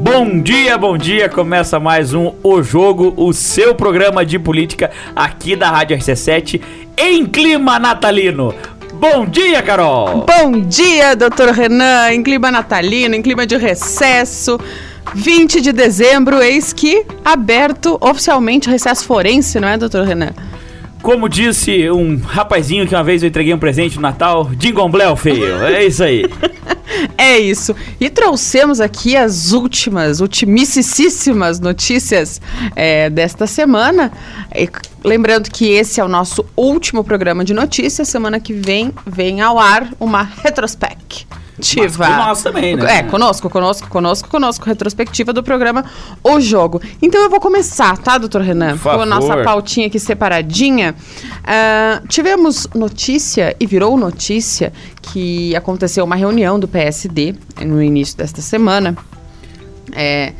Bom dia, bom dia. Começa mais um O Jogo, o seu programa de política aqui da Rádio RC7 em clima natalino. Bom dia, Carol! Bom dia, doutor Renan. Em clima natalino, em clima de recesso. 20 de dezembro, eis que aberto oficialmente o recesso forense, não é, doutor Renan? Como disse um rapazinho que uma vez eu entreguei um presente no Natal, Dingomblé, feio. É isso aí. É isso. E trouxemos aqui as últimas, ultimissíssimas notícias é, desta semana. E, lembrando que esse é o nosso último programa de notícias. Semana que vem vem ao ar uma retrospect retrospectiva. Mas nós também, né? É, conosco, conosco, conosco, conosco, retrospectiva do programa O Jogo. Então eu vou começar, tá, doutor Renan? Por Com a nossa pautinha aqui separadinha. Uh, tivemos notícia, e virou notícia, que aconteceu uma reunião do PSD no início desta semana. É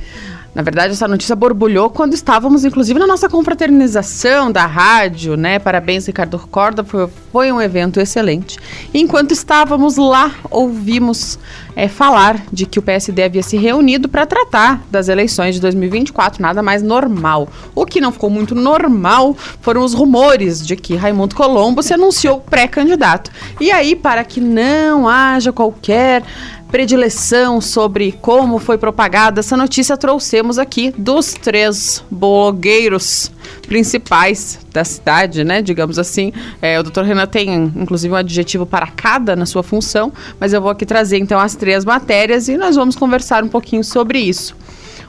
na verdade, essa notícia borbulhou quando estávamos, inclusive, na nossa confraternização da rádio, né? Parabéns, Ricardo Corda, foi, foi um evento excelente. E enquanto estávamos lá, ouvimos é, falar de que o PSD havia se reunido para tratar das eleições de 2024, nada mais normal. O que não ficou muito normal foram os rumores de que Raimundo Colombo se anunciou pré-candidato. E aí, para que não haja qualquer predileção sobre como foi propagada essa notícia, trouxemos aqui dos três blogueiros principais da cidade, né? Digamos assim. É, o doutor Renan tem, inclusive, um adjetivo para cada na sua função, mas eu vou aqui trazer então as três matérias e nós vamos conversar um pouquinho sobre isso.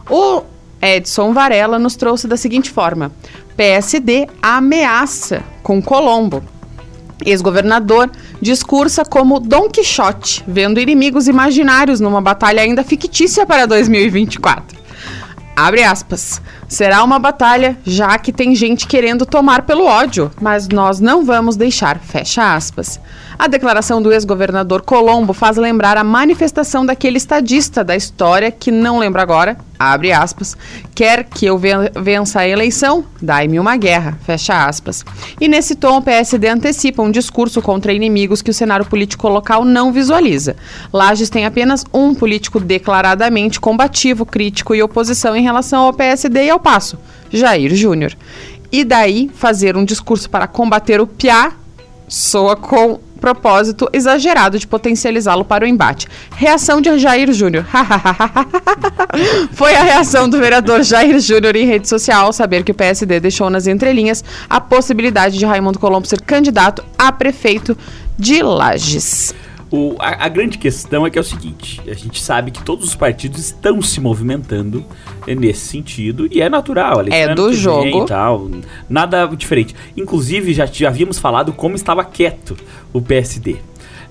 O Edson Varela nos trouxe da seguinte forma: PSD ameaça com Colombo. Ex-governador discursa como Dom Quixote, vendo inimigos imaginários numa batalha ainda fictícia para 2024. Abre aspas. Será uma batalha, já que tem gente querendo tomar pelo ódio, mas nós não vamos deixar. Fecha aspas. A declaração do ex-governador Colombo faz lembrar a manifestação daquele estadista da história que não lembro agora, abre aspas, quer que eu vença a eleição, dai-me uma guerra, fecha aspas. E nesse tom o PSD antecipa um discurso contra inimigos que o cenário político local não visualiza. Lages tem apenas um político declaradamente combativo, crítico e oposição em relação ao PSD e ao Passo, Jair Júnior. E daí fazer um discurso para combater o PIA soa com propósito exagerado de potencializá-lo para o embate. Reação de Jair Júnior. Foi a reação do vereador Jair Júnior em rede social ao saber que o PSD deixou nas entrelinhas a possibilidade de Raimundo Colombo ser candidato a prefeito de Lages. O, a, a, grande questão é que é o seguinte: a gente sabe que todos os partidos estão se movimentando nesse sentido e é natural. É do jogo. Tal, nada diferente. Inclusive, já, já havíamos falado como estava quieto o PSD.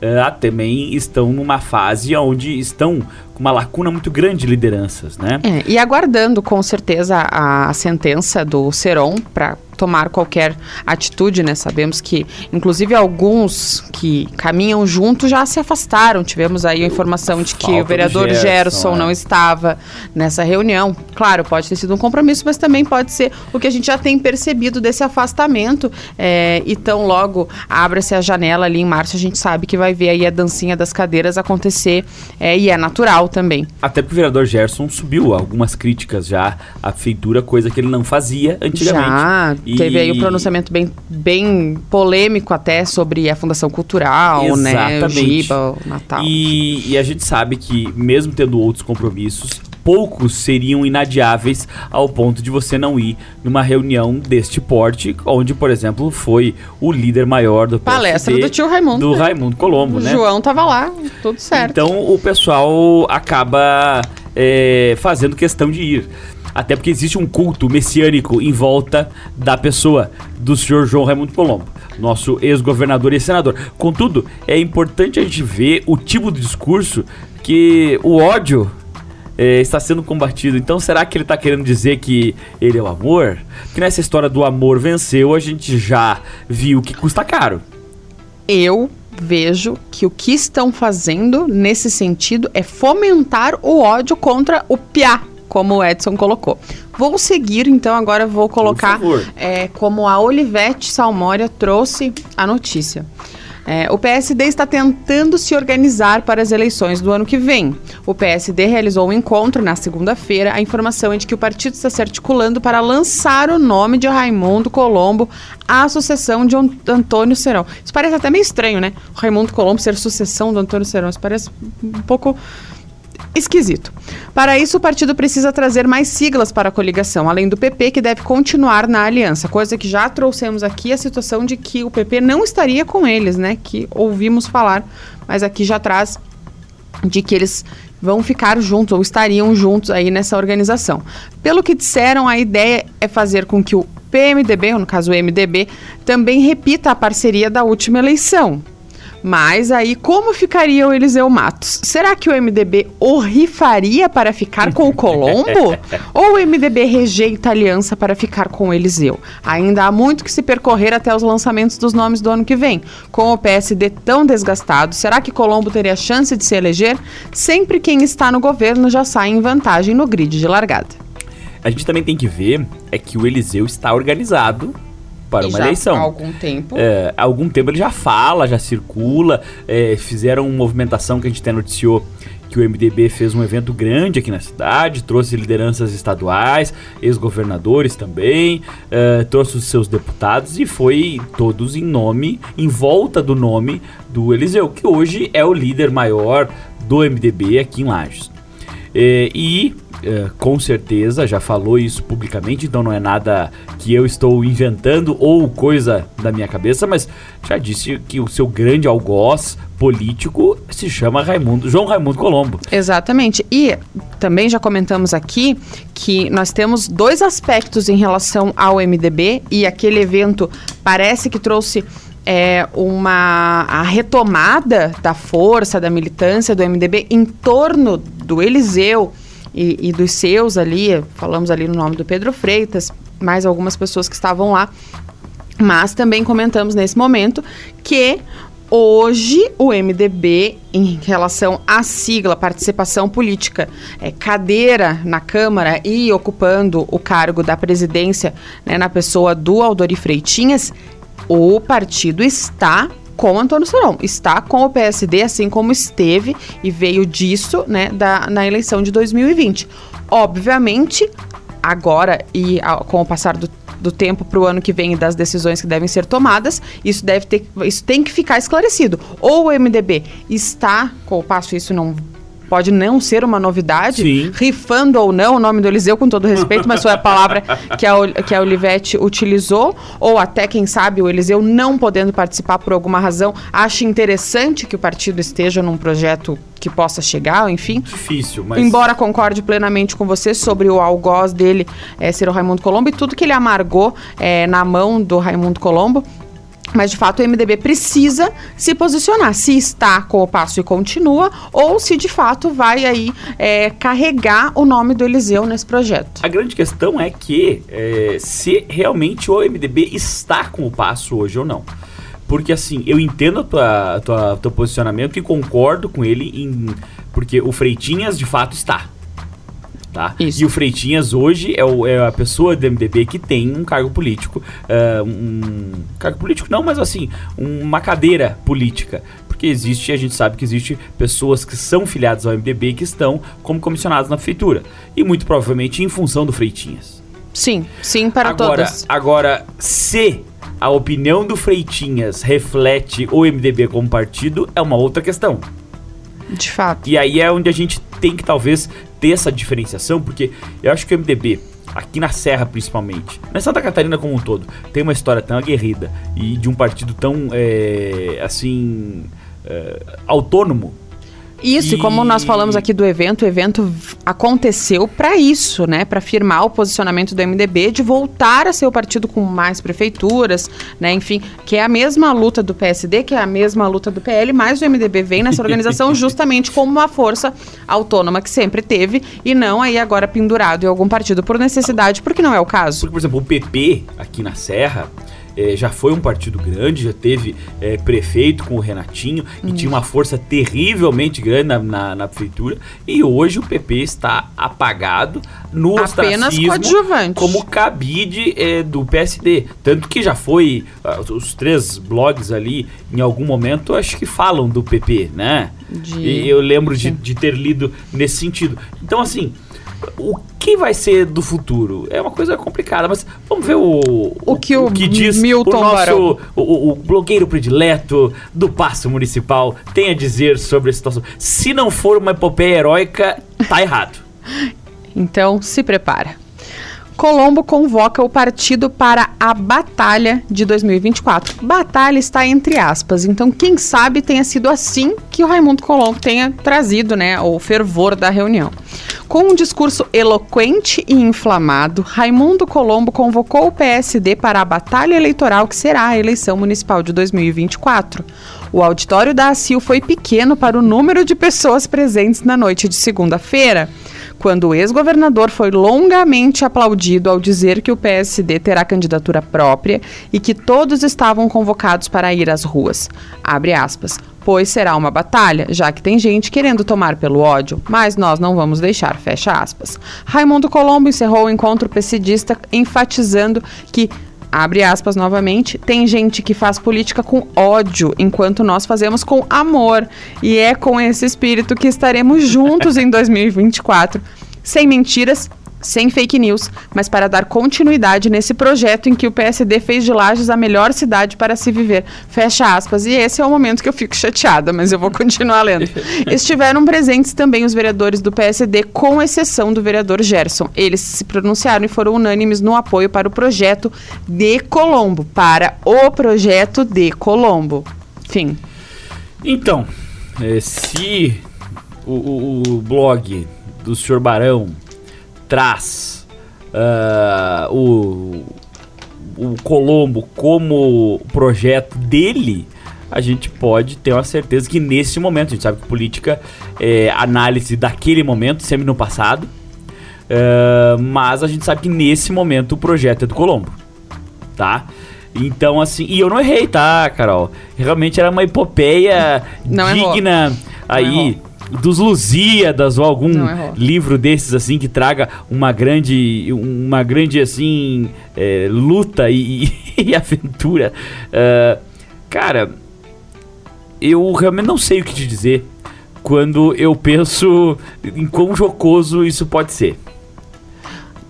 Uh, ah, também estão numa fase onde estão com uma lacuna muito grande de lideranças, né? É, e aguardando com certeza a, a sentença do Seron para tomar qualquer atitude, né? Sabemos que, inclusive, alguns que caminham junto já se afastaram. Tivemos aí a informação de que o vereador Gerson, Gerson é. não estava nessa reunião. Claro, pode ter sido um compromisso, mas também pode ser o que a gente já tem percebido desse afastamento. É, e tão logo abre-se a janela ali em março, a gente sabe que vai ver aí a dancinha das cadeiras acontecer é, e é natural também. Até porque o vereador Gerson subiu algumas críticas já à feitura, coisa que ele não fazia antigamente. Já, e... Teve aí um pronunciamento bem, bem polêmico até sobre a Fundação Cultural, Exatamente. né? O Giba, o Natal. E, e a gente sabe que, mesmo tendo outros compromissos, poucos seriam inadiáveis ao ponto de você não ir numa reunião deste porte, onde, por exemplo, foi o líder maior do PSD, Palestra do tio Raimundo. Do Raimundo Colombo, o né? João tava lá, tudo certo. Então o pessoal acaba é, fazendo questão de ir. Até porque existe um culto messiânico em volta da pessoa do senhor João Raimundo Colombo, nosso ex-governador e senador. Contudo, é importante a gente ver o tipo de discurso que o ódio é, está sendo combatido. Então, será que ele está querendo dizer que ele é o amor? Que nessa história do amor venceu, a gente já viu que custa caro. Eu vejo que o que estão fazendo nesse sentido é fomentar o ódio contra o Piá como o Edson colocou. Vou seguir, então agora vou colocar é, como a Olivete Salmória trouxe a notícia. É, o PSD está tentando se organizar para as eleições do ano que vem. O PSD realizou um encontro na segunda-feira. A informação é de que o partido está se articulando para lançar o nome de Raimundo Colombo à sucessão de Antônio Serão. Isso parece até meio estranho, né? O Raimundo Colombo ser sucessão do Antônio Serão. Isso parece um pouco esquisito. Para isso, o partido precisa trazer mais siglas para a coligação, além do PP, que deve continuar na aliança, coisa que já trouxemos aqui a situação de que o PP não estaria com eles, né? Que ouvimos falar, mas aqui já traz de que eles vão ficar juntos ou estariam juntos aí nessa organização. Pelo que disseram, a ideia é fazer com que o PMDB, ou no caso o MDB, também repita a parceria da última eleição. Mas aí, como ficaria o Eliseu Matos? Será que o MDB o rifaria para ficar com o Colombo? ou o MDB rejeita a aliança para ficar com o Eliseu? Ainda há muito que se percorrer até os lançamentos dos nomes do ano que vem. Com o PSD tão desgastado, será que Colombo teria chance de se eleger? Sempre quem está no governo já sai em vantagem no grid de largada. A gente também tem que ver é que o Eliseu está organizado para e uma eleição. Há algum tempo. É, há algum tempo ele já fala, já circula. É, fizeram uma movimentação que a gente até noticiou que o MDB fez um evento grande aqui na cidade, trouxe lideranças estaduais, ex-governadores também, é, trouxe os seus deputados e foi todos em nome, em volta do nome do Eliseu, que hoje é o líder maior do MDB aqui em Lages. É, e é, com certeza já falou isso publicamente, então não é nada que eu estou inventando ou coisa da minha cabeça, mas já disse que o seu grande algoz político se chama Raimundo, João Raimundo Colombo. Exatamente. E também já comentamos aqui que nós temos dois aspectos em relação ao MDB e aquele evento parece que trouxe é, uma a retomada da força da militância do MDB em torno do Eliseu e, e dos seus ali, falamos ali no nome do Pedro Freitas, mais algumas pessoas que estavam lá. Mas também comentamos nesse momento que hoje o MDB, em relação à sigla participação política, é, cadeira na Câmara e ocupando o cargo da presidência né, na pessoa do Aldori Freitinhas, o partido está com Antônio Serão. Está com o PSD, assim como esteve e veio disso né, da, na eleição de 2020. Obviamente, agora e com o passar do do tempo para o ano que vem e das decisões que devem ser tomadas, isso deve ter, isso tem que ficar esclarecido. Ou o MDB está, com o passo isso não pode não ser uma novidade, Sim. rifando ou não o nome do Eliseu, com todo respeito, mas foi a palavra que a, que a Olivetti utilizou, ou até, quem sabe, o Eliseu não podendo participar por alguma razão, acha interessante que o partido esteja num projeto que possa chegar, enfim. Difícil, mas. Embora concorde plenamente com você sobre o algoz dele é, ser o Raimundo Colombo e tudo que ele amargou é, na mão do Raimundo Colombo, mas, de fato, o MDB precisa se posicionar se está com o passo e continua ou se, de fato, vai aí é, carregar o nome do Eliseu nesse projeto. A grande questão é que é, se realmente o MDB está com o passo hoje ou não. Porque, assim, eu entendo o teu posicionamento e concordo com ele em... Porque o Freitinhas, de fato, está tá? Isso. E o Freitinhas hoje é, o, é, a pessoa do MDB que tem um cargo político, uh, um cargo político não, mas assim, uma cadeira política. Porque existe, a gente sabe que existe pessoas que são filiadas ao MDB que estão como comissionados na prefeitura. E muito provavelmente em função do Freitinhas. Sim, sim para agora, todos. Agora, se a opinião do Freitinhas reflete o MDB como partido, é uma outra questão. De fato. E aí é onde a gente tem que talvez ter essa diferenciação, porque eu acho que o MDB, aqui na Serra principalmente, na Santa Catarina como um todo, tem uma história tão aguerrida e de um partido tão, é, assim, é, autônomo. Isso, e como nós falamos aqui do evento, o evento aconteceu para isso, né? Para firmar o posicionamento do MDB de voltar a ser o partido com mais prefeituras, né? Enfim, que é a mesma luta do PSD, que é a mesma luta do PL, mas o MDB vem nessa organização justamente como uma força autônoma que sempre teve e não aí agora pendurado em algum partido por necessidade, porque não é o caso. Porque, por exemplo, o PP aqui na Serra é, já foi um partido grande, já teve é, prefeito com o Renatinho e tinha uma força terrivelmente grande na, na, na prefeitura. E hoje o PP está apagado no Apenas coadjuvante. como cabide é, do PSD. Tanto que já foi, ah, os três blogs ali, em algum momento, acho que falam do PP, né? De- E eu lembro de, de ter lido nesse sentido. Então, assim, o que vai ser do futuro? É uma coisa complicada, mas vamos ver o, O que o diz Milton o nosso o, o- o blogueiro predileto do Passo Municipal tem a dizer sobre a situação. Se não for uma epopeia heróica, tá errado. Então, se prepara. Colombo convoca o partido para a batalha de 2024. Batalha está entre aspas, então quem sabe tenha sido assim que o Raimundo Colombo tenha trazido, né, o fervor da reunião. Com um discurso eloquente e inflamado, Raimundo Colombo convocou o PSD para a batalha eleitoral que será a eleição municipal de 2024. O auditório da ACIL foi pequeno para o número de pessoas presentes na noite de segunda-feira quando o ex-governador foi longamente aplaudido ao dizer que o PSD terá candidatura própria e que todos estavam convocados para ir às ruas. Abre aspas. Pois será uma batalha, já que tem gente querendo tomar pelo ódio, mas nós não vamos deixar, fecha aspas. Raimundo Colombo encerrou o encontro pessidista enfatizando que Abre aspas novamente. Tem gente que faz política com ódio, enquanto nós fazemos com amor. E é com esse espírito que estaremos juntos em 2024. Sem mentiras, sem fake news, mas para dar continuidade nesse projeto em que o PSD fez de Lages a melhor cidade para se viver. Fecha aspas. E esse é o momento que eu fico chateada, mas eu vou continuar lendo. Estiveram presentes também os vereadores do PSD, com exceção do vereador Gerson. Eles se pronunciaram e foram unânimes no apoio para o projeto de Colombo. Para o projeto de Colombo. Fim. Então, eh, se o, o- o blog do Sr. Barão traz ah, o, o Colombo como projeto dele, a gente pode ter uma certeza que nesse momento, a gente sabe que política é análise daquele momento, sempre no passado, ah, mas a gente sabe que nesse momento o projeto é do Colombo, tá? Então, assim, e eu não errei, tá, Carol? Realmente era uma epopeia Não errou. digna aí dos Lusíadas ou algum Não livro desses assim que traga uma grande uma grande assim é, luta e, e aventura Ah, cara eu realmente não sei o que te dizer quando eu penso em quão jocoso isso pode ser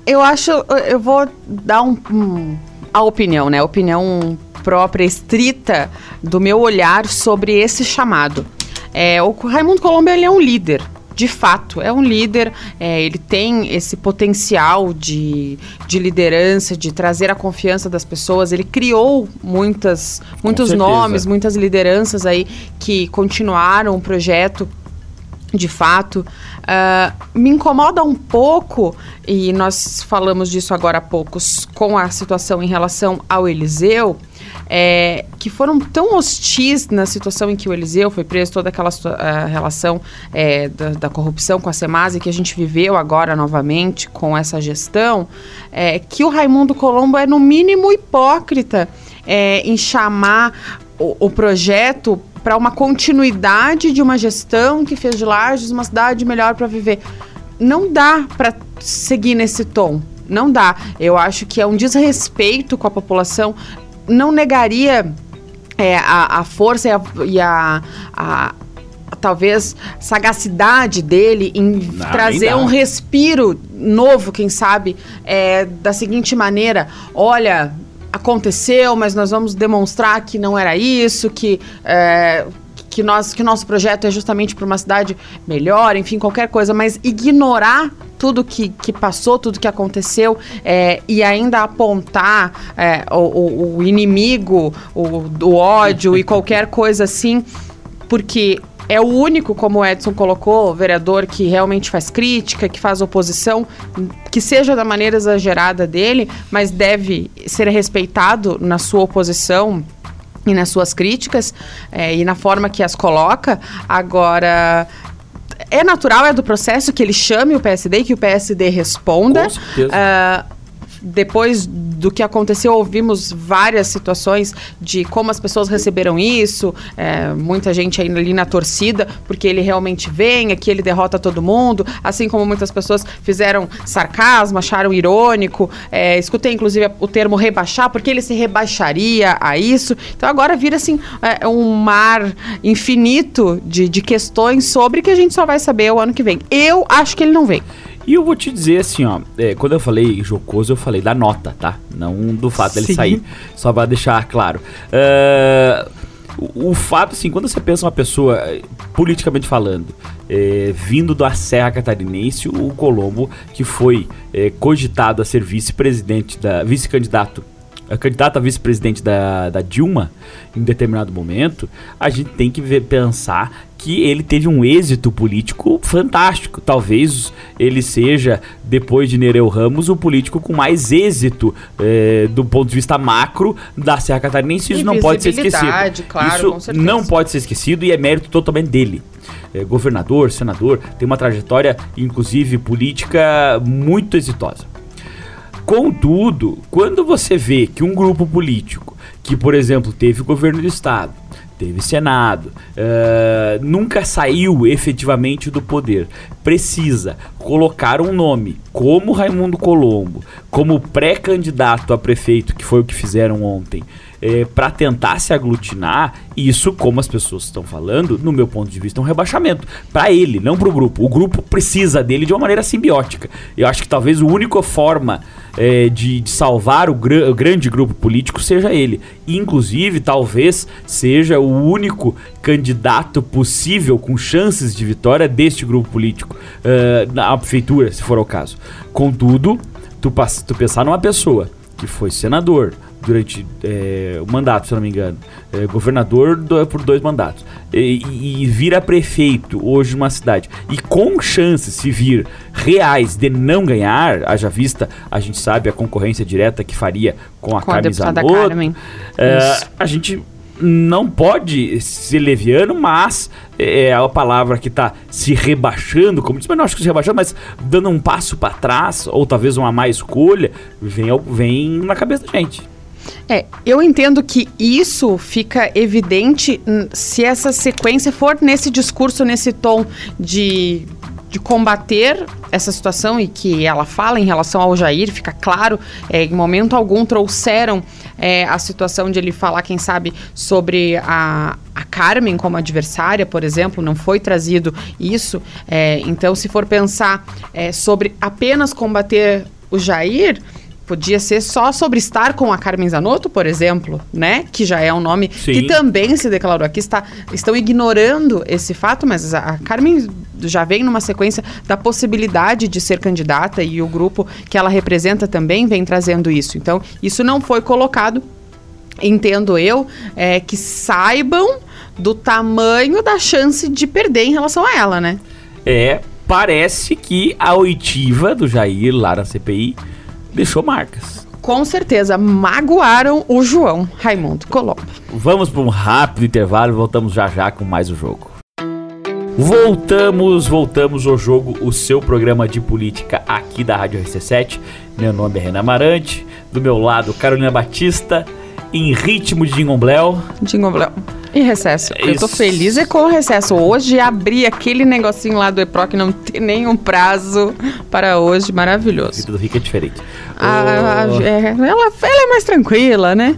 Eu acho, eu vou dar um, um- a opinião, né? A opinião própria, estrita do meu olhar sobre esse chamado. É, o Raimundo Colombo ele é um líder. De fato, é um líder, é, ele tem esse potencial de, de liderança, de trazer a confiança das pessoas. Ele criou muitas, muitos nomes, muitas lideranças aí que continuaram o projeto de fato. Ah, me incomoda um pouco, e nós falamos disso agora há poucos, com a situação em relação ao Eliseu, é, que foram tão hostis na situação em que o Eliseu foi preso, toda aquela ah, relação é, da, da corrupção com a Semase que a gente viveu agora novamente com essa gestão, é, que o Raimundo Colombo é no mínimo hipócrita é, em chamar o, o projeto para uma continuidade de uma gestão que fez de Lages uma cidade melhor para viver. Não dá para seguir nesse tom. Não dá. Eu acho que é um desrespeito com a população. Não negaria é, a, a força e a, e a- a- talvez sagacidade dele em Não, trazer um respiro novo, quem sabe, é, da seguinte maneira: olha, aconteceu, mas nós vamos demonstrar que não era isso, que. é, que, nós, que nosso projeto é justamente para uma cidade melhor, enfim, qualquer coisa, mas ignorar tudo que, que passou, tudo que aconteceu é, e ainda apontar é, o, o- o inimigo, o, o ódio e qualquer coisa assim, porque é o único, como o Edson colocou, vereador que realmente faz crítica, que faz oposição, que seja da maneira exagerada dele, mas deve ser respeitado na sua oposição e nas suas críticas é, e na forma que as coloca. Agora. É natural, é do processo que ele chame o PSD e que o PSD responda. Com certeza. Ah, depois do que aconteceu, ouvimos várias situações de como as pessoas receberam isso, é, muita gente ainda ali na torcida, porque ele realmente vem, aqui ele derrota todo mundo, assim como muitas pessoas fizeram sarcasmo, acharam irônico, é, escutei inclusive o termo rebaixar, porque ele se rebaixaria a isso. Então agora vira assim é, um mar infinito de, de questões sobre que a gente só vai saber o ano que vem. Eu acho que ele não vem. E eu vou te dizer assim, ó, é, quando eu falei jocoso, eu falei da nota, tá? Não do fato dele sair. Só vai deixar claro. Uh, o, o, fato, assim, quando você pensa uma pessoa, politicamente falando, é, vindo da Serra Catarinense, o Colombo, que foi é, cogitado a ser vice-presidente, da vice-candidato candidata a vice-presidente da, da Dilma, em determinado momento, a gente tem que ver, pensar que ele teve um êxito político fantástico. Talvez ele seja, depois de Nereu Ramos, o político com mais êxito é, do ponto de vista macro da Serra Catarinense. Isso não pode ser esquecido. Claro, Isso não pode ser esquecido e é mérito totalmente dele. É, governador, senador, tem uma trajetória, inclusive política, muito exitosa. Contudo, quando você vê que um grupo político, que por exemplo teve o governo do estado, teve Senado, uh, nunca saiu efetivamente do poder, precisa colocar um nome como Raimundo Colombo, como pré-candidato a prefeito, que foi o que fizeram ontem, é, para tentar se aglutinar, isso, como as pessoas estão falando, no meu ponto de vista, é um rebaixamento. Para ele, não para o grupo. O grupo precisa dele de uma maneira simbiótica. Eu acho que talvez a única forma é, de, de, salvar o, gr o, grande grupo político seja ele. Inclusive, talvez seja o único candidato possível com chances de vitória deste grupo político uh, na prefeitura, se for o caso. Contudo, tu, tu pensar numa pessoa que foi senador, durante é, o mandato, se não me engano. É, governador do, por dois mandatos. E, e, vira prefeito hoje numa cidade. E com chances, se vir reais de não ganhar, haja vista, a gente sabe a concorrência direta que faria com a com Carmen Zanotto. Carmen. É, a gente não pode ser leviano, mas é a palavra que está se rebaixando, como diz, mas não acho que se rebaixando, mas dando um passo para trás, ou talvez uma má escolha, vem, vem na cabeça da gente. É, eu entendo que isso fica evidente se essa sequência for nesse discurso, nesse tom de, de combater essa situação e que ela fala em relação ao Jair, fica claro, é, em momento algum trouxeram é, a situação de ele falar, quem sabe, sobre a, a Carmen como adversária, por exemplo, não foi trazido isso. É, então, se for pensar é, sobre apenas combater o Jair, Podia ser só sobre estar com a Carmen Zanotto, por exemplo, né? Que já é um nome Sim. que também se declarou aqui. Está, estão ignorando esse fato, mas a, a Carmen já vem numa sequência da possibilidade de ser candidata e o grupo que ela representa também vem trazendo isso. Então, isso não foi colocado, entendo eu, é, que saibam do tamanho da chance de perder em relação a ela, né? É, parece que a oitiva do Jair lá na CPI deixou marcas. Com certeza, magoaram o João Raimundo Colombo. Vamos para um rápido intervalo e voltamos já já com mais o jogo. Voltamos, voltamos ao jogo, o seu programa de política aqui da Rádio RC7. Meu nome é Renan Amarante, do meu lado Carolina Batista, em ritmo de Jingle Bell. E recesso. Isso. Eu tô feliz é com o recesso. Hoje abri aquele negocinho lá do EPROC, não tem nenhum prazo para hoje. Maravilhoso. A vida do Rico é diferente. Ah, oh. é, ela, ela é mais tranquila, né?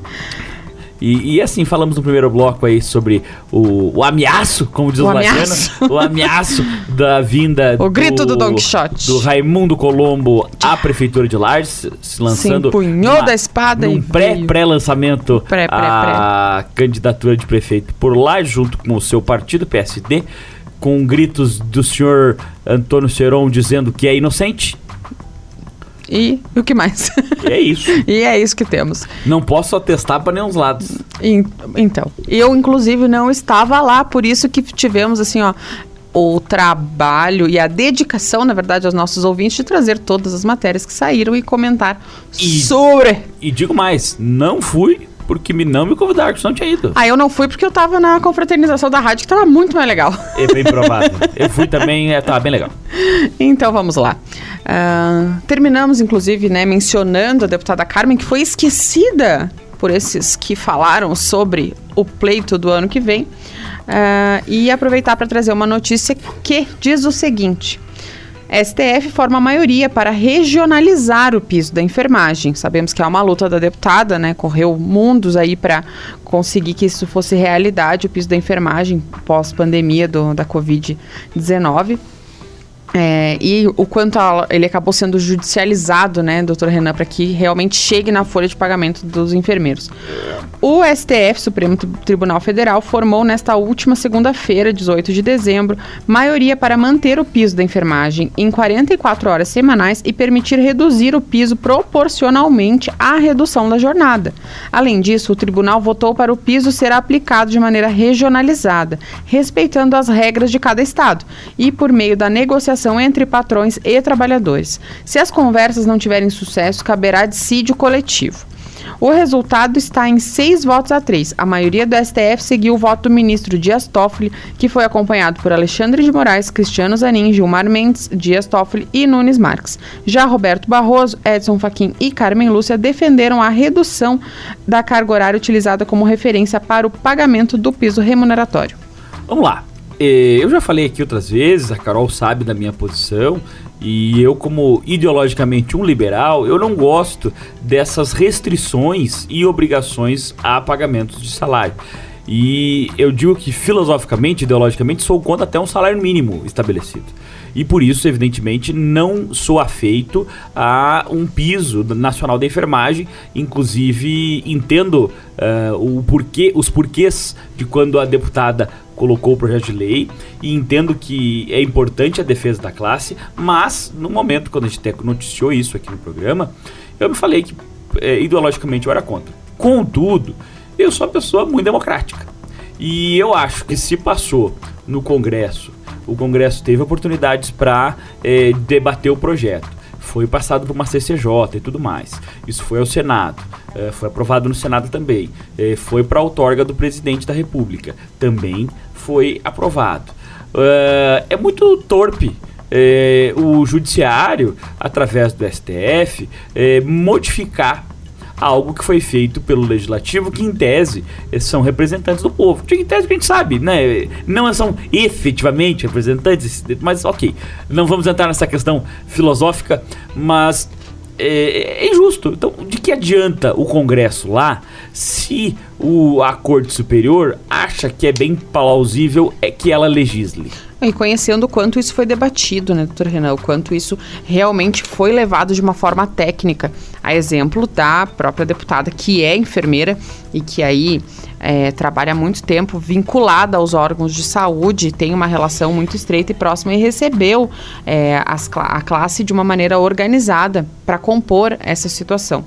E, e, assim, falamos no primeiro bloco aí sobre o, o ameaço, como diz o os latinos, o ameaço da vinda O do, grito do Don Quixote. Do Raimundo Colombo à Prefeitura de Lages, se lançando... Se empunhou da espada num pré-pré-lançamento pré, pré, a candidatura de prefeito por lá, junto com o seu partido, PSD, com gritos do senhor Antônio Seron dizendo que é inocente. E o que mais? E é isso. e é isso que temos. Não posso atestar para nenhum lados. E, então, eu inclusive não estava lá, por isso que tivemos assim, ó, o trabalho e a dedicação, na verdade, aos nossos ouvintes de trazer todas as matérias que saíram e comentar e, sobre. E digo mais, não fui porque me não me convidaram, que não tinha ido. Ah, eu não fui porque eu tava na confraternização da rádio, que tava muito mais legal. É bem provável. eu fui também, é, tava bem legal. Então vamos lá. Uh, terminamos, inclusive, né, mencionando a deputada Carmen, que foi esquecida por esses que falaram sobre o pleito do ano que vem. Uh, e aproveitar para trazer uma notícia que diz o seguinte. STF forma maioria para regionalizar o piso da enfermagem. Sabemos que é uma luta da deputada, né? Correu mundos aí para conseguir que isso fosse realidade, o piso da enfermagem pós-pandemia da Covid-19. É, e o quanto a, ele acabou sendo judicializado, né, doutor Renan, para que realmente chegue na folha de pagamento dos enfermeiros. O STF, Supremo Tribunal Federal, formou nesta última segunda-feira, 18 de dezembro, maioria para manter o piso da enfermagem em 44 horas semanais e permitir reduzir o piso proporcionalmente à redução da jornada. Além disso, o tribunal votou para o piso ser aplicado de maneira regionalizada, respeitando as regras de cada estado e por meio da negociação entre patrões e trabalhadores. Se as conversas não tiverem sucesso, caberá dissídio coletivo. O resultado está em seis votos a três. A maioria do STF seguiu o voto do ministro Dias Toffoli, que foi acompanhado por Alexandre de Moraes, Cristiano Zanin, Gilmar Mendes, Dias Toffoli e Nunes Marques. Já Roberto Barroso, Edson Fachin e Carmen Lúcia defenderam a redução da carga horária utilizada como referência para o pagamento do piso remuneratório. Vamos lá. É, eu já falei aqui outras vezes, a Carol sabe da minha posição, e eu, como ideologicamente um liberal, eu não gosto dessas restrições e obrigações a pagamentos de salário. E eu digo que filosoficamente, ideologicamente, sou contra até um salário mínimo estabelecido. E por isso, evidentemente, não sou afeito a um piso nacional da enfermagem. Inclusive, entendo uh, o porquê, os porquês de quando a deputada colocou o projeto de lei e entendo que é importante a defesa da classe, mas no momento quando a gente noticiou isso aqui no programa, eu me falei que é, ideologicamente eu era contra. Contudo, eu sou uma pessoa muito democrática. E eu acho que se passou no Congresso, o Congresso teve oportunidades para é, debater o projeto foi passado por uma CCJ e tudo mais. Isso foi ao Senado, é, foi aprovado no Senado também. É, foi para a outorga do presidente da República, também foi aprovado. É, é muito torpe o judiciário, através do STF, modificar algo que foi feito pelo legislativo, que em tese são representantes do povo. Em tese que a gente sabe, né? Não são efetivamente representantes, mas ok. Não vamos entrar nessa questão filosófica, mas é, é, injusto. Então, de que adianta o Congresso lá se o, a Corte Superior acha que é bem plausível é que ela legisle? E conhecendo o quanto isso foi debatido, né, doutor Renan? O quanto isso realmente foi levado de uma forma técnica. A exemplo da própria deputada, que é enfermeira e que aí é, trabalha há muito tempo vinculada aos órgãos de saúde, tem uma relação muito estreita e próxima e recebeu é, as, a classe de uma maneira organizada para compor essa situação.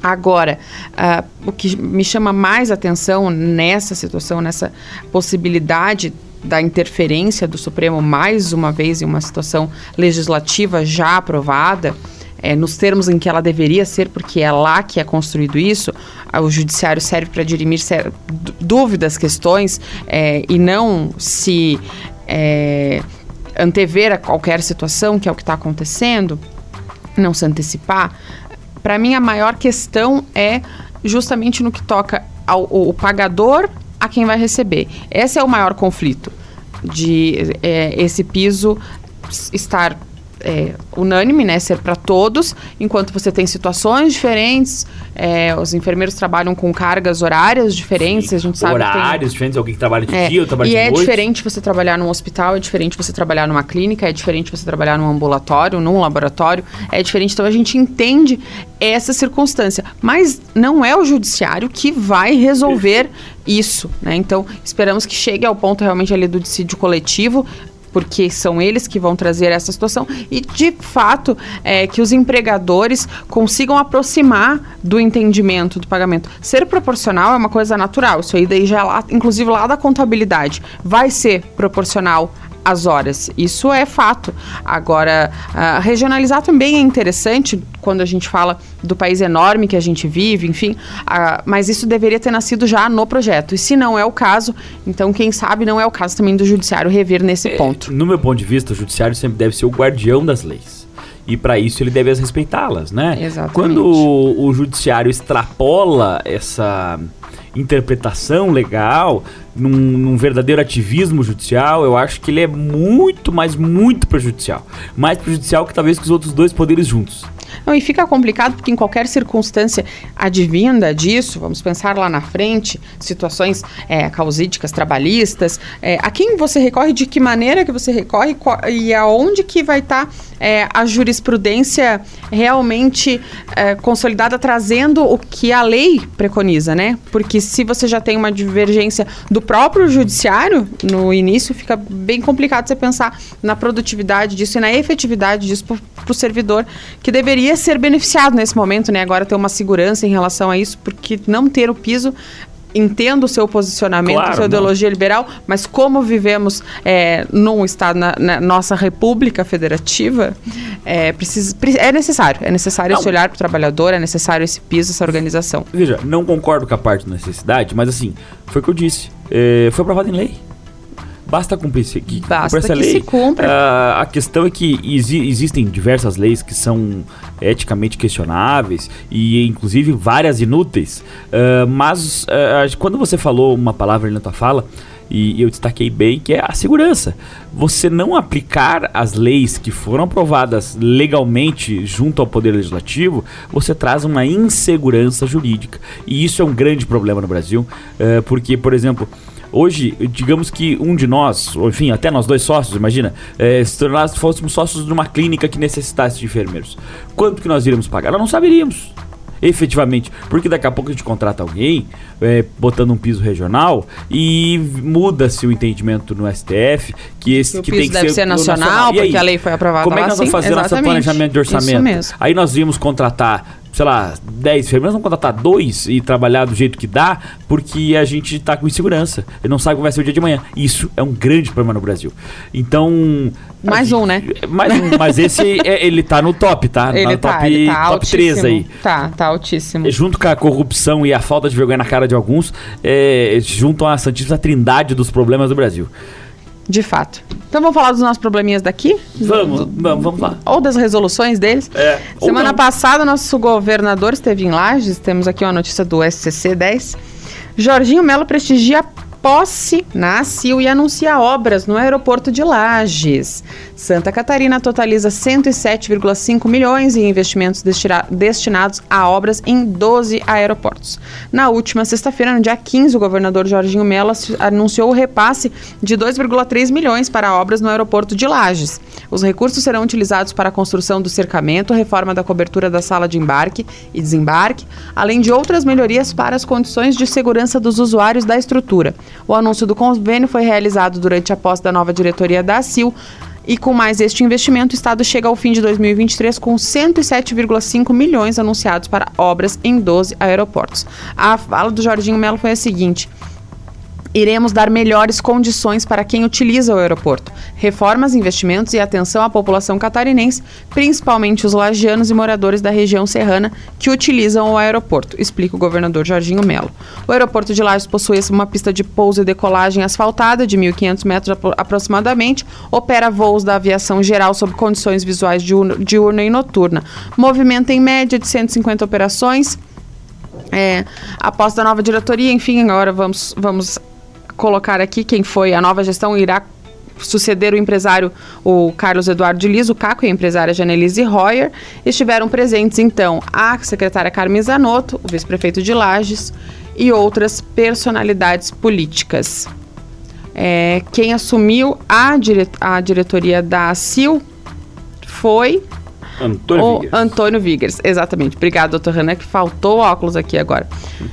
Agora, uh, o que me chama mais atenção nessa situação, nessa possibilidade da interferência do Supremo mais uma vez em uma situação legislativa já aprovada, é, nos termos em que ela deveria ser, porque é lá que é construído isso, o judiciário serve para dirimir dúvidas, questões, é, e não se é, antever a qualquer situação, que é o que está acontecendo, não se antecipar. Para mim, a maior questão é justamente no que toca ao, ao pagador a quem vai receber. Esse é o maior conflito de é, esse piso estar é, unânime, né, ser para todos, enquanto você tem situações diferentes, é, os enfermeiros trabalham com cargas horárias diferentes, Sim. a gente sabe Horários tem... diferentes, alguém que trabalha de é, dia, eu trabalho de noite. E é diferente você trabalhar num hospital, é diferente você trabalhar numa clínica, é diferente você trabalhar num ambulatório, num laboratório, é diferente, então a gente entende essa circunstância, mas não é o judiciário que vai resolver isso, né? Então, esperamos que chegue ao ponto realmente ali do dissídio coletivo, porque são eles que vão trazer essa situação e de fato é, que os empregadores consigam aproximar do entendimento do pagamento. Ser proporcional é uma coisa natural, isso aí daí já é lá, inclusive lá da contabilidade, vai ser proporcional as horas. Isso é fato. Agora, uh, regionalizar também é interessante quando a gente fala do país enorme que a gente vive, enfim, uh, mas isso deveria ter nascido já no projeto. E se não é o caso, então quem sabe não é o caso também do judiciário rever nesse é, ponto. No meu ponto de vista, o judiciário sempre deve ser o guardião das leis e para isso ele deve respeitá-las, né? Exatamente. Quando o, o, judiciário extrapola essa interpretação legal, num, num, verdadeiro ativismo judicial, eu acho que ele é muito, mas muito prejudicial. Mais prejudicial que talvez que os outros dois poderes juntos. Não, e fica complicado porque em qualquer circunstância advinda disso, vamos pensar lá na frente, situações é, causídicas, trabalhistas, é, a quem você recorre, de que maneira que você recorre e aonde que vai estar tá, é, a jurisprudência realmente é, consolidada, trazendo o que a lei preconiza, né? Porque se você já tem uma divergência do próprio judiciário no início, fica bem complicado você pensar na produtividade disso e na efetividade disso para o servidor que deveria deveria ser beneficiado nesse momento, né? Agora ter uma segurança em relação a isso, porque não ter o piso entendo o seu posicionamento, claro, sua ideologia não. liberal, mas como vivemos é, num estado na, na nossa república federativa, é, precisa, é necessário, é necessário não. esse olhar para o trabalhador, é necessário esse piso, essa organização. Veja, não concordo com a parte da necessidade, mas assim, foi o que eu disse, é, foi aprovado em lei. Basta cumprir, que, Basta essa que lei. Se cumpra. Uh, a questão é que exi existem diversas leis que são eticamente questionáveis e inclusive várias inúteis. Uh, mas uh, quando você falou uma palavra na tua fala, e eu destaquei bem que é a segurança. Você não aplicar as leis que foram aprovadas legalmente junto ao Poder Legislativo, você traz uma insegurança jurídica. E isso é um grande problema no Brasil, porque, por exemplo, Hoje, digamos que um de nós, ou enfim, até nós dois sócios, imagina, é, se nós fôssemos sócios de uma clínica que necessitasse de enfermeiros, quanto que nós iríamos pagar? Nós não saberíamos efetivamente. Porque daqui a pouco a gente contrata alguém, é, botando um piso regional, e muda-se o entendimento no STF, que esse que, que tem que deve ser, ser nacional, nacional. porque aí, a lei foi aprovada Como é que nós vamos fazer nosso planejamento de orçamento? Aí nós íamos contratar sei lá, 10 enfermeiros, vamos contratar dois e trabalhar do jeito que dá, porque a gente está com insegurança. Ele não sabe como vai ser o dia de manhã. Isso é um grande problema no Brasil. Então. Mais gente, um, né? Mais um, mas esse é, ele tá no top, tá? Ele tá, top, ele tá top 3 aí. Tá, tá altíssimo. Junto com a corrupção e a falta de vergonha na cara de alguns, é, juntam a Santíssima Trindade dos problemas do Brasil. De fato. Então vamos falar dos nossos probleminhas daqui? Vamos, vamos, vamos lá. Ou das resoluções deles. É, Semana passada, nosso governador esteve em Lages. Temos aqui uma notícia do SCC 10. Jorginho Melo prestigia posse na ACIL e anuncia obras no aeroporto de Lages. Santa Catarina totaliza 107,5 milhões em investimentos destinados a obras em 12 aeroportos. Na última sexta-feira, no dia 15, o governador Jorginho Mello anunciou o repasse de 2,3 milhões para obras no aeroporto de Lages. Os recursos serão utilizados para a construção do cercamento, reforma da cobertura da sala de embarque e desembarque, além de outras melhorias para as condições de segurança dos usuários da estrutura. O anúncio do convênio foi realizado durante a posse da nova diretoria da ACIL. E com mais este investimento, o Estado chega ao fim de 2023 com 107,5 milhões anunciados para obras em 12 aeroportos. A fala do Jorginho Melo foi a seguinte: Iremos dar melhores condições para quem utiliza o aeroporto. Reformas, investimentos e atenção à população catarinense, principalmente os lagianos e moradores da região serrana que utilizam o aeroporto, explica o governador Jorginho Melo. O aeroporto de Lages possui uma pista de pouso e decolagem asfaltada de 1.500 metros aproximadamente, opera voos da aviação geral sob condições visuais diurna e noturna. Movimenta em média de 150 operações. É, após a nova diretoria, enfim, agora vamos, vamos colocar aqui quem foi a nova gestão irá suceder o empresário o Carlos Eduardo de Liz, o Caco e a empresária Janelise Royer. Estiveram presentes, então, a secretária Carmen Zanotto, o vice-prefeito de Lages e outras personalidades políticas. É, quem assumiu a, dire a diretoria da CIL foi Antônio o Vigers. Antônio Vigers, exatamente. Obrigado, doutor Renan, que faltou óculos aqui agora.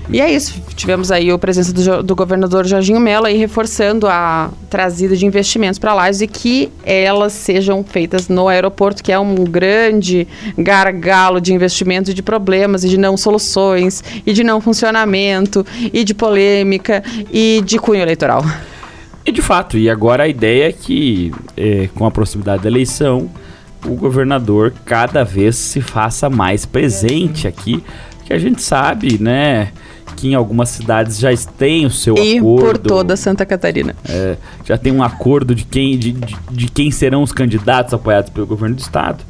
E é isso. Tivemos aí a presença do, do governador Jorginho Mello aí reforçando a trazida de investimentos para lá e que elas sejam feitas no aeroporto, que é um grande gargalo de investimentos e de problemas e de não soluções e de não funcionamento e de polêmica e de cunho eleitoral. E de fato, e agora a ideia é que, é, com a proximidade da eleição, o governador cada vez se faça mais presente aqui, que a gente sabe, né? Que em algumas cidades já tem o seu E acordo. por toda Santa Catarina. É, já tem um acordo de quem, de, de, de quem serão os candidatos apoiados pelo governo do estado.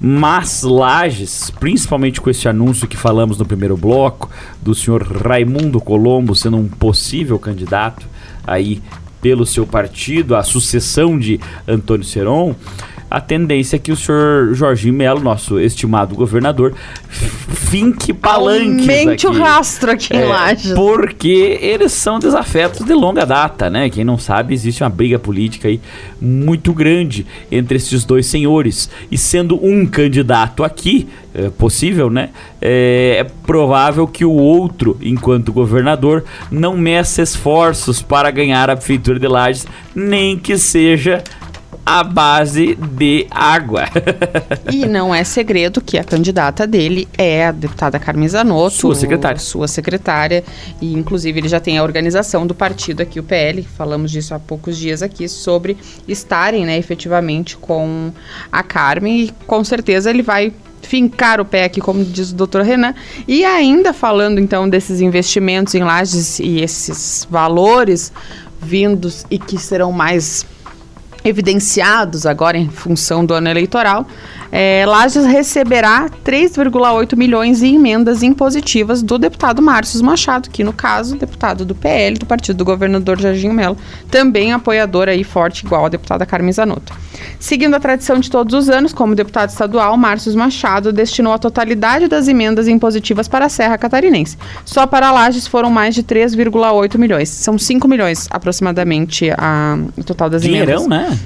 Mas Lages, principalmente com esse anúncio que falamos no primeiro bloco, do senhor Raimundo Colombo sendo um possível candidato aí pelo seu partido, a sucessão de Antônio Seron, a tendência é que o senhor Jorginho Melo, nosso estimado governador, finque palanques Aumente o rastro aqui em É, Lages. porque eles são desafetos de longa data, né? Quem não sabe, existe uma briga política aí muito grande entre esses dois senhores. E sendo um candidato aqui, é possível, né? É, é provável que o outro, enquanto governador, não meça esforços para ganhar a prefeitura de Lages, nem que seja a base de água. E não é segredo que a candidata dele é a deputada Carmen Zanotto. Sua secretária. Sua secretária. E, inclusive, ele já tem a organização do partido aqui, o PL. Falamos disso há poucos dias aqui, sobre estarem, né, efetivamente com a Carmen. E, com certeza, ele vai fincar o pé aqui, como diz o doutor Renan. E ainda falando, então, desses investimentos em lajes e esses valores vindos e que serão mais evidenciados agora em função do ano eleitoral, é, Lages receberá 3,8 milhões em emendas impositivas do deputado Márcio Machado, que no caso, deputado do PL, do partido do governador Jorginho Melo, também apoiador aí forte igual a deputada Carmen Zanotto. Seguindo a tradição de todos os anos, como deputado estadual, Márcio Machado destinou a totalidade das emendas impositivas para a Serra Catarinense. Só para Lages foram mais de 3,8 milhões. São 5 milhões aproximadamente a, o total das emendas. Dinheirão, né?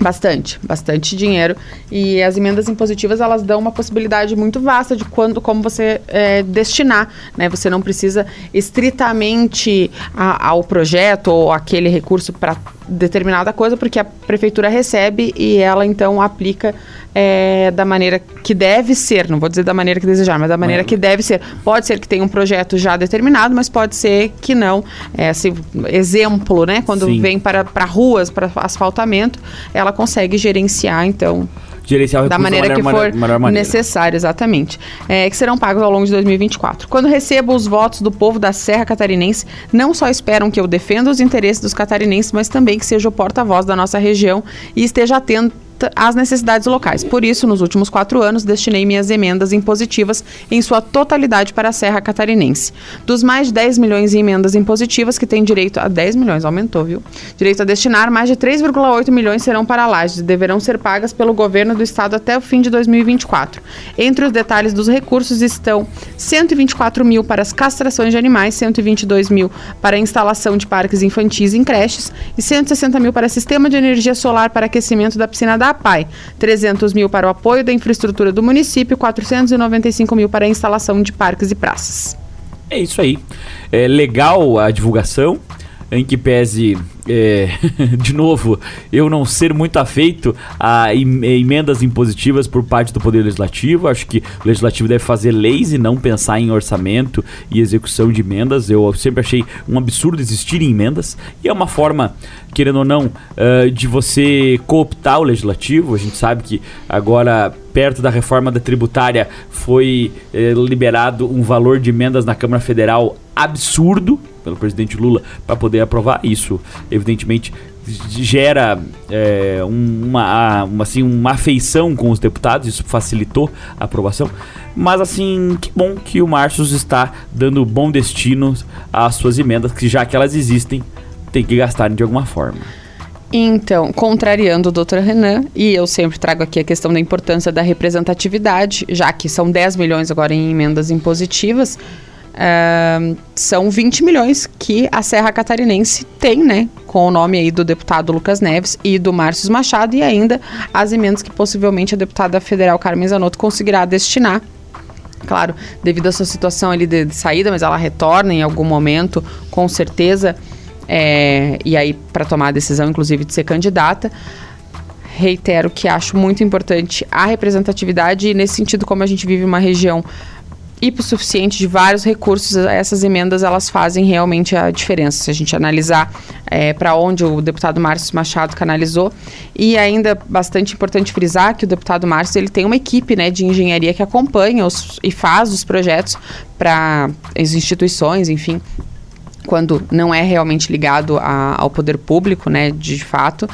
Bastante, bastante dinheiro. E as emendas impositivas, elas dão uma possibilidade muito vasta de quando, como você é, destinar, né? Você não precisa estritamente a- ao projeto ou aquele recurso para determinada coisa, porque a prefeitura recebe e ela, então, aplica é, da maneira que deve ser. Não vou dizer da maneira que desejar, mas da maneira que deve ser. Pode ser que tenha um projeto já determinado, mas pode ser que não. É, assim, exemplo, né? Quando Sim. vem para, para ruas, para asfaltamento, ela consegue gerenciar, então, Gerenciar o da maneira que for maneira. necessário, exatamente. É, que serão pagos ao longo de 2024. Quando recebo os votos do povo da Serra Catarinense, não só esperam que eu defenda os interesses dos catarinenses, mas também que seja o porta-voz da nossa região e esteja atento às necessidades locais. Por isso, nos últimos quatro anos, destinei minhas emendas impositivas em sua totalidade para a Serra Catarinense. Dos mais de 10 milhões em emendas impositivas que têm direito a 10 milhões, aumentou, viu? Direito a destinar, mais de 3,8 milhões serão para lajes e deverão ser pagas pelo governo do estado até o fim de 2024. Entre os detalhes dos recursos estão 124 mil para as castrações de animais, 122 mil para a instalação de parques infantis em creches e 160 mil para sistema de energia solar para aquecimento da piscina da APAI, 300 mil para o apoio da infraestrutura do município e 495 mil para a instalação de parques e praças. É isso aí. É legal a divulgação, em que pese, é, de novo, eu não ser muito afeito a em- emendas impositivas por parte do Poder Legislativo. Acho que o Legislativo deve fazer leis e não pensar em orçamento e execução de emendas. Eu sempre achei um absurdo existirem emendas. E é uma forma, querendo ou não, ah, de você cooptar o Legislativo. A gente sabe que agora perto da reforma da tributária foi eh, liberado um valor de emendas na Câmara Federal absurdo pelo presidente Lula para poder aprovar isso. Evidentemente gera um- uma, uma, assim, uma afeição com os deputados, isso facilitou a aprovação. Mas assim, que bom que o Marcios está dando bom destino às suas emendas, que já que elas existem, tem que gastarem de alguma forma. Então, contrariando o Dr. Renan, e eu sempre trago aqui a questão da importância da representatividade, já que são 10 milhões agora em emendas impositivas, são 20 milhões que a Serra Catarinense tem, né? Com o nome aí do deputado Lucas Neves e do Márcio Machado, e ainda as emendas que possivelmente a deputada federal Carmen Zanotto conseguirá destinar Claro, devido à sua situação ali de, de saída, mas ela retorna em algum momento, com certeza. é, e aí, para tomar a decisão, inclusive, de ser candidata. Reitero que acho muito importante a representatividade, e nesse sentido, como a gente vive uma região hipossuficiente de vários recursos, essas emendas elas fazem realmente a diferença. Se a gente analisar é, para onde o deputado Márcio Machado canalizou. E ainda bastante importante frisar que o deputado Márcio ele tem uma equipe né, de engenharia que acompanha os, e faz os projetos para as instituições, enfim, quando não é realmente ligado a, ao poder público, né, de fato,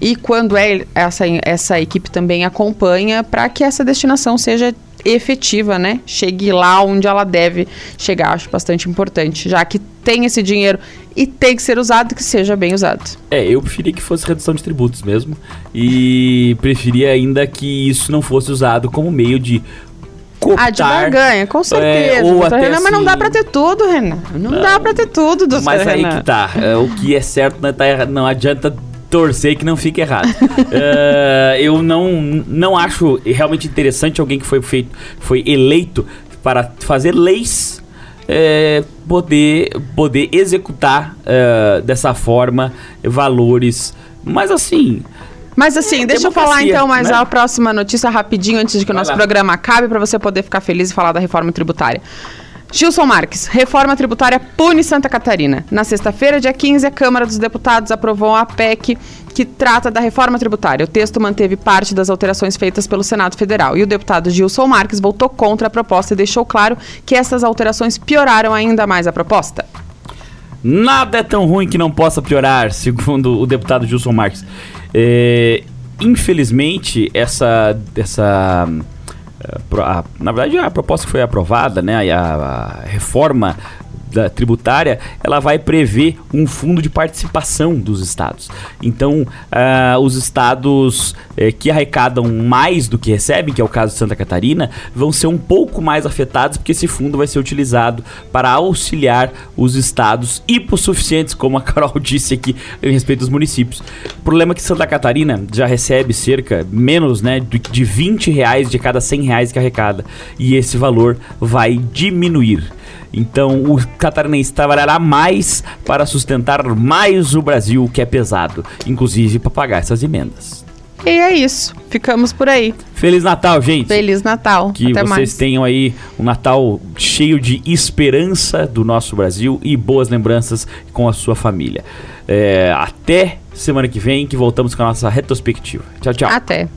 e quando é essa, essa equipe também acompanha para que essa destinação seja efetiva, né? Chegue lá onde ela deve chegar. Acho bastante importante, já que tem esse dinheiro e tem que ser usado, que seja bem usado. É, eu preferia que fosse redução de tributos mesmo. E preferia ainda que isso não fosse usado como meio de Cooptar, ah, de barganha, com certeza. É, ou até Renan, assim, mas não dá assim- pra ter tudo, Renan. Não, não dá pra ter tudo, do Mas aí Renan. que tá. É, o que é certo não, tá errado. não adianta torcer que não fique errado. uh, eu não, não acho realmente interessante alguém que foi feito, foi eleito para fazer leis é, poder, poder executar uh, dessa forma valores. Mas assim. Mas assim, é, deixa eu falar então mais né? a próxima notícia rapidinho antes de que o nosso programa acabe para você poder ficar feliz e falar da reforma tributária. Gilson Marques, reforma tributária pune Santa Catarina. Na sexta-feira, dia 15, a Câmara dos Deputados aprovou a PEC que trata da reforma tributária. O texto manteve parte das alterações feitas pelo Senado Federal. E o deputado Gilson Marques votou contra a proposta e deixou claro que essas alterações pioraram ainda mais a proposta. Nada é tão ruim que não possa piorar, segundo o deputado Gilson Marques. É, infelizmente, essa, essa na verdade, a proposta que foi aprovada, né, a, a reforma da tributária, ela vai prever um fundo de participação dos estados. Então, uh, os estados eh, que arrecadam mais do que recebem, que é o caso de Santa Catarina, vão ser um pouco mais afetados, porque esse fundo vai ser utilizado para auxiliar os estados hipossuficientes, como a Carol disse aqui, em respeito aos municípios. O problema é que Santa Catarina já recebe cerca, menos né, de 20 reais de cada 100 reais que arrecada, e esse valor vai diminuir. Então o catarinense trabalhará mais para sustentar mais o Brasil, que é pesado, inclusive para pagar essas emendas. E é isso. Ficamos por aí. Feliz Natal, gente. Feliz Natal. Que Até vocês mais. tenham aí um Natal cheio de esperança do nosso Brasil e boas lembranças com a sua família. É, até semana que vem, que voltamos com a nossa retrospectiva. Tchau, tchau. Até.